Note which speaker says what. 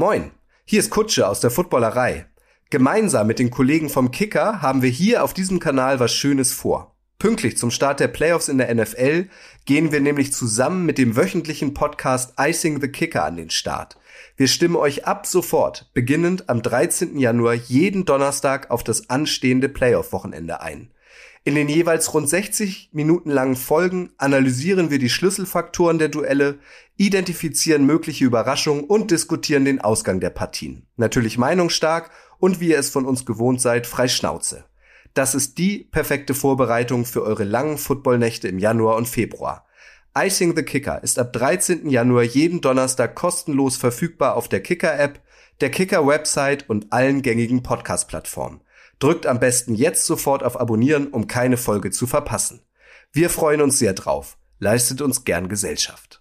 Speaker 1: Moin, hier ist Kutsche aus der Footballerei. Gemeinsam mit den Kollegen vom Kicker haben wir hier auf diesem Kanal was Schönes vor. Pünktlich zum Start der Playoffs in der NFL gehen wir nämlich zusammen mit dem wöchentlichen Podcast Icing the Kicker an den Start. Wir stimmen euch ab sofort, beginnend am 13. Januar, jeden Donnerstag auf das anstehende Playoff-Wochenende ein. In den jeweils rund 60 Minuten langen Folgen analysieren wir die Schlüsselfaktoren der Duelle, identifizieren mögliche Überraschungen und diskutieren den Ausgang der Partien. Natürlich meinungsstark und wie ihr es von uns gewohnt seid, frei Schnauze. Das ist die perfekte Vorbereitung für eure langen Footballnächte im Januar und Februar. Icing the Kicker ist ab 13. Januar jeden Donnerstag kostenlos verfügbar auf der Kicker-App, der Kicker-Website und allen gängigen Podcast-Plattformen. Drückt am besten jetzt sofort auf Abonnieren, um keine Folge zu verpassen. Wir freuen uns sehr drauf. Leistet uns gern Gesellschaft.